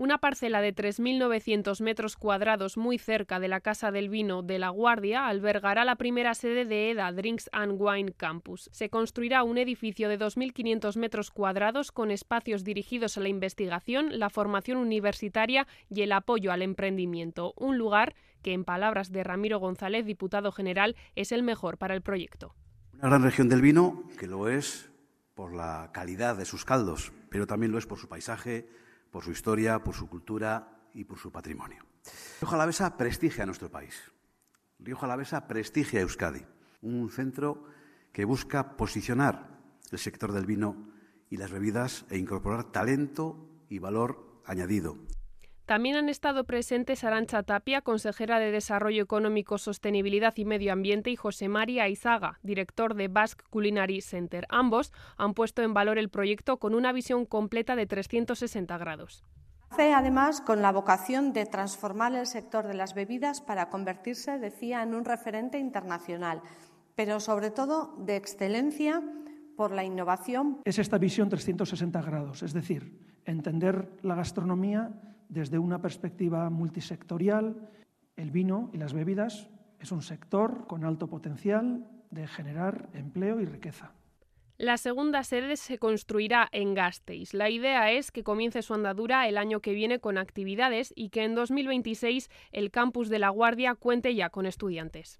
Una parcela de 3.900 metros cuadrados muy cerca de la Casa del Vino de La Guardia albergará la primera sede de EDA Drinks and Wine Campus. Se construirá un edificio de 2.500 metros cuadrados con espacios dirigidos a la investigación, la formación universitaria y el apoyo al emprendimiento. Un lugar que, en palabras de Ramiro González, diputado general, es el mejor para el proyecto. Una gran región del vino que lo es por la calidad de sus caldos, pero también lo es por su paisaje, por su historia, por su cultura y por su patrimonio. Rioja Alavesa prestigia a nuestro país. Rioja Alavesa prestigia a Euskadi, un centro que busca posicionar el sector del vino y las bebidas e incorporar talento y valor añadido. También han estado presentes Arancha Tapia, consejera de Desarrollo Económico, Sostenibilidad y Medio Ambiente, y José María Izaga, director de Basque Culinary Center. Ambos han puesto en valor el proyecto con una visión completa de 360 grados. Hace además con la vocación de transformar el sector de las bebidas para convertirse, decía, en un referente internacional, pero sobre todo de excelencia por la innovación. Es esta visión 360 grados, es decir, entender la gastronomía desde una perspectiva multisectorial. El vino y las bebidas es un sector con alto potencial de generar empleo y riqueza. La segunda sede se construirá en Gasteiz. La idea es que comience su andadura el año que viene con actividades y que en 2026 el campus de La Guardia cuente ya con estudiantes.